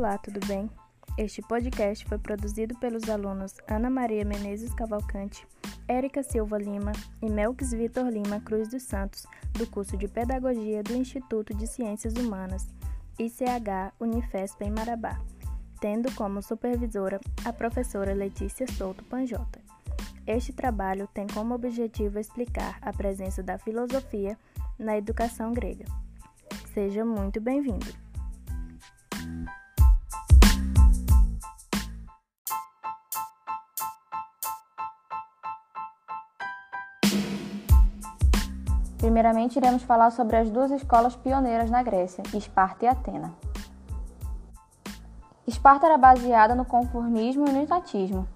Olá, tudo bem? Este podcast foi produzido pelos alunos Ana Maria Menezes Cavalcante, Érica Silva Lima e Melques Vitor Lima Cruz dos Santos, do curso de Pedagogia do Instituto de Ciências Humanas, ICH Unifesp em Marabá, tendo como supervisora a professora Letícia Souto Panjota. Este trabalho tem como objetivo explicar a presença da filosofia na educação grega. Seja muito bem-vindo! Primeiramente, iremos falar sobre as duas escolas pioneiras na Grécia, Esparta e Atena. Esparta era baseada no conformismo e no etatismo.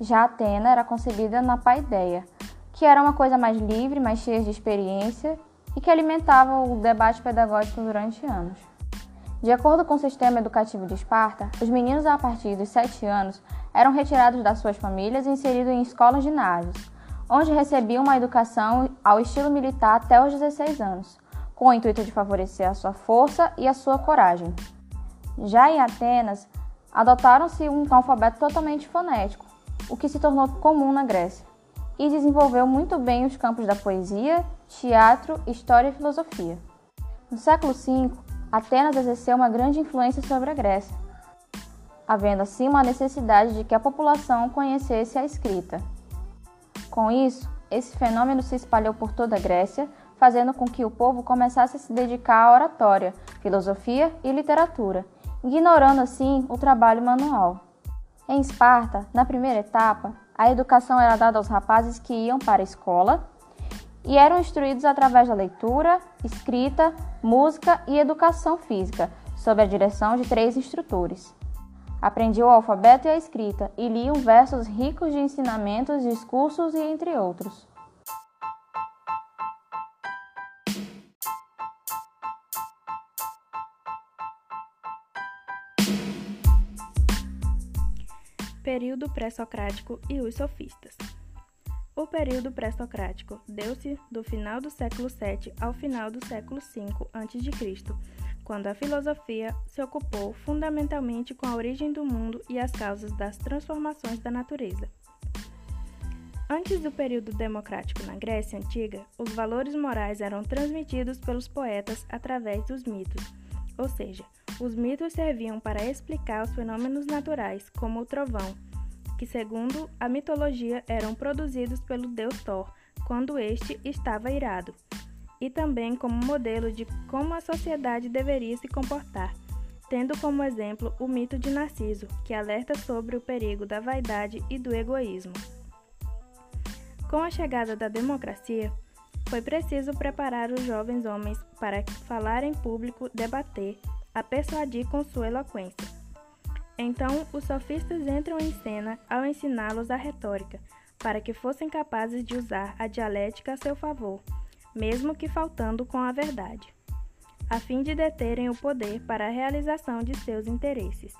Já Atena era concebida na paideia, que era uma coisa mais livre, mais cheia de experiência e que alimentava o debate pedagógico durante anos. De acordo com o sistema educativo de Esparta, os meninos a partir dos 7 anos eram retirados das suas famílias e inseridos em escolas ginásios, onde recebia uma educação ao estilo militar até os 16 anos, com o intuito de favorecer a sua força e a sua coragem. Já em Atenas, adotaram-se um alfabeto totalmente fonético, o que se tornou comum na Grécia, e desenvolveu muito bem os campos da poesia, teatro, história e filosofia. No século V, Atenas exerceu uma grande influência sobre a Grécia, havendo assim uma necessidade de que a população conhecesse a escrita. Com isso, esse fenômeno se espalhou por toda a Grécia, fazendo com que o povo começasse a se dedicar à oratória, filosofia e literatura, ignorando assim o trabalho manual. Em Esparta, na primeira etapa, a educação era dada aos rapazes que iam para a escola e eram instruídos através da leitura, escrita, música e educação física, sob a direção de três instrutores. Aprendia o alfabeto e a escrita e liam versos ricos de ensinamentos, discursos e entre outros. Período pré-socrático e os sofistas. O período pré-socrático deu-se do final do século VII ao final do século V a.C quando a filosofia se ocupou fundamentalmente com a origem do mundo e as causas das transformações da natureza. Antes do período democrático na Grécia Antiga, os valores morais eram transmitidos pelos poetas através dos mitos, ou seja, os mitos serviam para explicar os fenômenos naturais, como o trovão, que, segundo a mitologia, eram produzidos pelo deus Thor quando este estava irado e também como modelo de como a sociedade deveria se comportar, tendo como exemplo o mito de Narciso, que alerta sobre o perigo da vaidade e do egoísmo. Com a chegada da democracia, foi preciso preparar os jovens homens para falar em público, debater, a persuadir com sua eloquência. Então, os sofistas entram em cena ao ensiná-los a retórica, para que fossem capazes de usar a dialética a seu favor mesmo que faltando com a verdade, a fim de deterem o poder para a realização de seus interesses.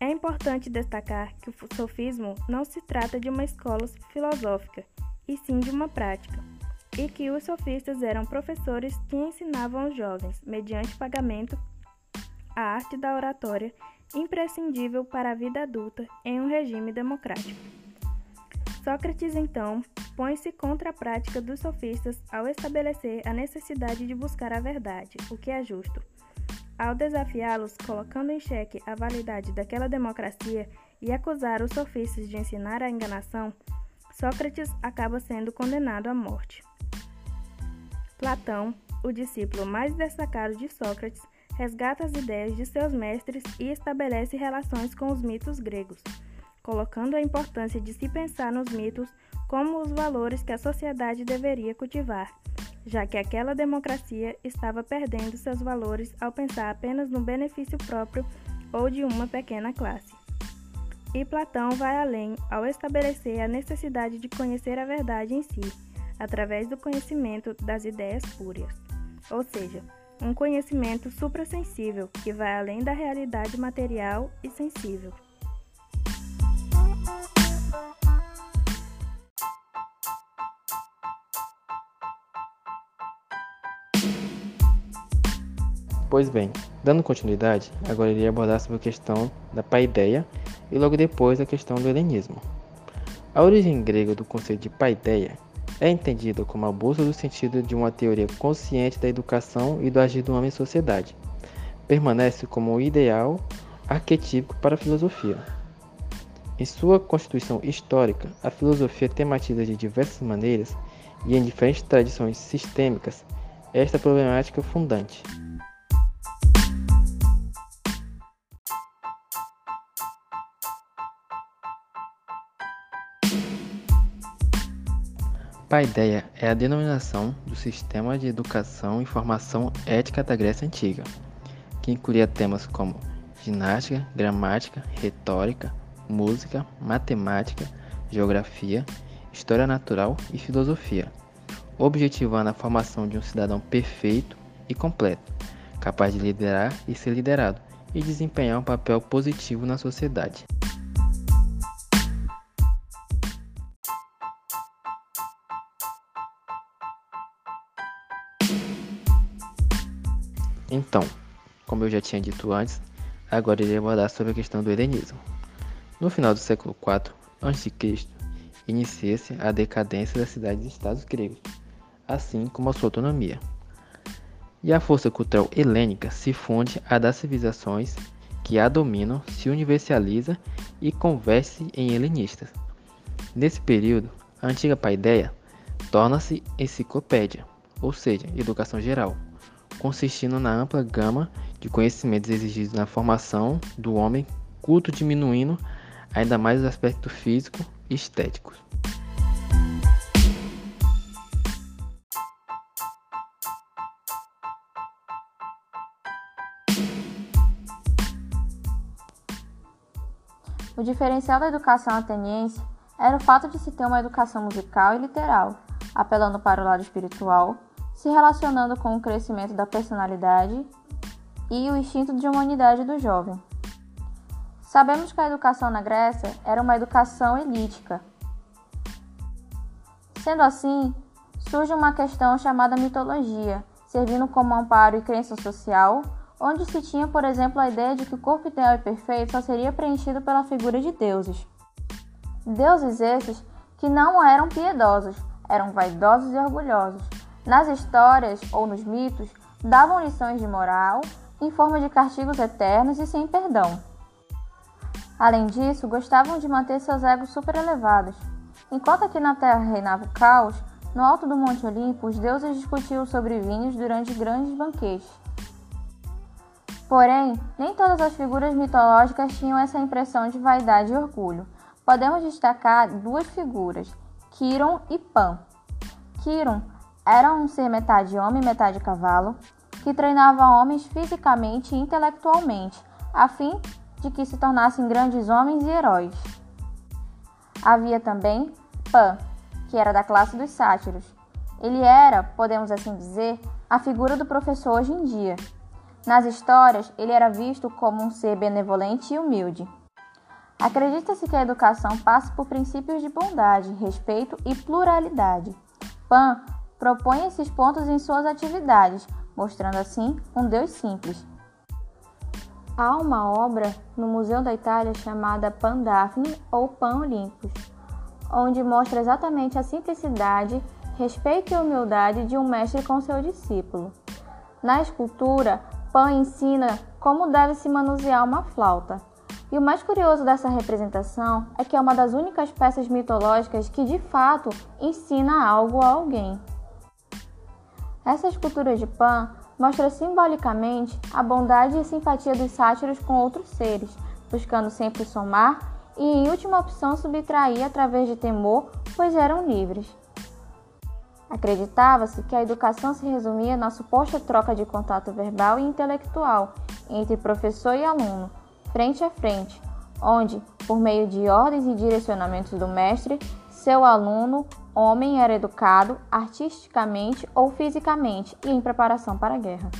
É importante destacar que o sofismo não se trata de uma escola filosófica, e sim de uma prática, e que os sofistas eram professores que ensinavam aos jovens, mediante pagamento, a arte da oratória imprescindível para a vida adulta em um regime democrático. Sócrates, então, põe-se contra a prática dos sofistas ao estabelecer a necessidade de buscar a verdade, o que é justo. Ao desafiá-los, colocando em xeque a validade daquela democracia e acusar os sofistas de ensinar a enganação, Sócrates acaba sendo condenado à morte. Platão, o discípulo mais destacado de Sócrates, resgata as ideias de seus mestres e estabelece relações com os mitos gregos, colocando a importância de se pensar nos mitos como os valores que a sociedade deveria cultivar, já que aquela democracia estava perdendo seus valores ao pensar apenas no benefício próprio ou de uma pequena classe. E Platão vai além ao estabelecer a necessidade de conhecer a verdade em si, através do conhecimento das ideias púrias, ou seja, um conhecimento suprassensível que vai além da realidade material e sensível. Pois bem, dando continuidade, agora irei abordar sobre a questão da paideia e logo depois a questão do helenismo. A origem grega do conceito de paideia é entendida como a busca do sentido de uma teoria consciente da educação e do agir do homem em sociedade. Permanece como um ideal arquetípico para a filosofia. Em sua constituição histórica, a filosofia tematiza de diversas maneiras e em diferentes tradições sistêmicas esta problemática fundante. Paideia é a denominação do sistema de educação e formação ética da Grécia Antiga, que incluía temas como ginástica, gramática, retórica, música, matemática, geografia, história natural e filosofia, objetivando a formação de um cidadão perfeito e completo, capaz de liderar e ser liderado e desempenhar um papel positivo na sociedade. Então, como eu já tinha dito antes, agora irei abordar sobre a questão do helenismo. No final do século IV a.C., inicia-se a decadência das cidades-estados gregos, assim como a sua autonomia. E a força cultural helênica se funde à das civilizações que a dominam, se universaliza e converte-se em helenistas. Nesse período, a antiga paideia torna-se enciclopédia, ou seja, educação geral consistindo na ampla gama de conhecimentos exigidos na formação do homem, culto diminuindo ainda mais os aspectos físico e estéticos. O diferencial da educação ateniense era o fato de se ter uma educação musical e literal, apelando para o lado espiritual, se relacionando com o crescimento da personalidade e o instinto de humanidade do jovem. Sabemos que a educação na Grécia era uma educação elítica. Sendo assim, surge uma questão chamada mitologia, servindo como amparo e crença social, onde se tinha, por exemplo, a ideia de que o corpo ideal e perfeito só seria preenchido pela figura de deuses. Deuses esses que não eram piedosos, eram vaidosos e orgulhosos, nas histórias ou nos mitos, davam lições de moral em forma de castigos eternos e sem perdão. Além disso, gostavam de manter seus egos superelevados. Enquanto aqui na Terra reinava o caos, no alto do Monte Olimpo os deuses discutiam sobre vinhos durante grandes banquetes. Porém, nem todas as figuras mitológicas tinham essa impressão de vaidade e orgulho. Podemos destacar duas figuras, Quiron e Pan. Quiron era um ser metade homem, metade cavalo, que treinava homens fisicamente e intelectualmente, a fim de que se tornassem grandes homens e heróis. Havia também Pan, que era da classe dos sátiros. Ele era, podemos assim dizer, a figura do professor hoje em dia. Nas histórias, ele era visto como um ser benevolente e humilde. Acredita-se que a educação passa por princípios de bondade, respeito e pluralidade. Pan propõe esses pontos em suas atividades, mostrando assim um Deus simples. Há uma obra no Museu da Itália chamada Pan Daphne ou Pan Olympus, onde mostra exatamente a simplicidade, respeito e humildade de um mestre com seu discípulo. Na escultura, Pan ensina como deve se manusear uma flauta. E o mais curioso dessa representação é que é uma das únicas peças mitológicas que de fato ensina algo a alguém. Essa escultura de Pan mostra simbolicamente a bondade e simpatia dos sátiros com outros seres, buscando sempre somar e, em última opção, subtrair através de temor, pois eram livres. Acreditava-se que a educação se resumia na suposta troca de contato verbal e intelectual entre professor e aluno, frente a frente, onde, por meio de ordens e direcionamentos do mestre, seu aluno homem era educado artisticamente ou fisicamente e em preparação para a guerra.